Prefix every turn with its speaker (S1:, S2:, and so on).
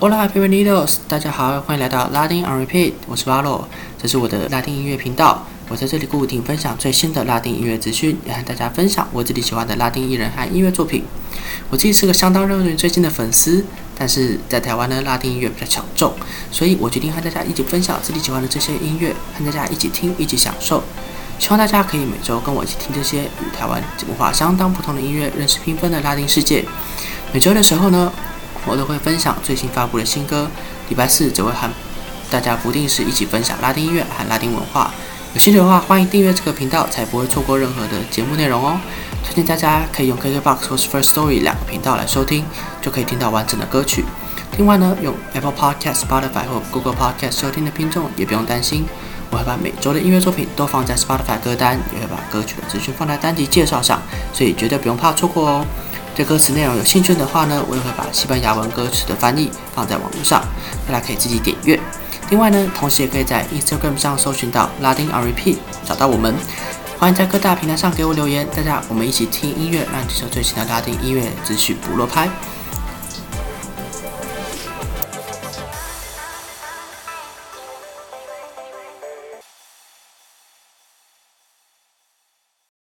S1: Hola, bienvenidos！大家好，欢迎来到拉丁 on repeat。我是巴洛，这是我的拉丁音乐频道。我在这里固定分享最新的拉丁音乐资讯，也和大家分享我自己喜欢的拉丁艺人和音乐作品。我自己是个相当热衷最近的粉丝，但是在台湾呢，拉丁音乐比较小众，所以我决定和大家一起分享自己喜欢的这些音乐，和大家一起听，一起享受。希望大家可以每周跟我一起听这些与台湾文化相当不同的音乐，认识缤纷的拉丁世界。每周的时候呢。我都会分享最新发布的新歌，礼拜四则会和大家不定时一起分享拉丁音乐和拉丁文化。有兴趣的话，欢迎订阅这个频道，才不会错过任何的节目内容哦。推荐大家可以用 KKBOX 或是 First Story 两个频道来收听，就可以听到完整的歌曲。另外呢，用 Apple Podcast、Spotify 或 Google Podcast 收听的听众也不用担心，我会把每周的音乐作品都放在 Spotify 歌单，也会把歌曲的资讯放在单集介绍上，所以绝对不用怕错过哦。对歌词内容有兴趣的话呢，我也会把西班牙文歌词的翻译放在网络上，大家可以自己点阅。另外呢，同时也可以在 Instagram 上搜寻到拉丁 R P，找到我们。欢迎在各大平台上给我留言，大家我们一起听音乐，让你接受最新的拉丁音乐资讯不落拍。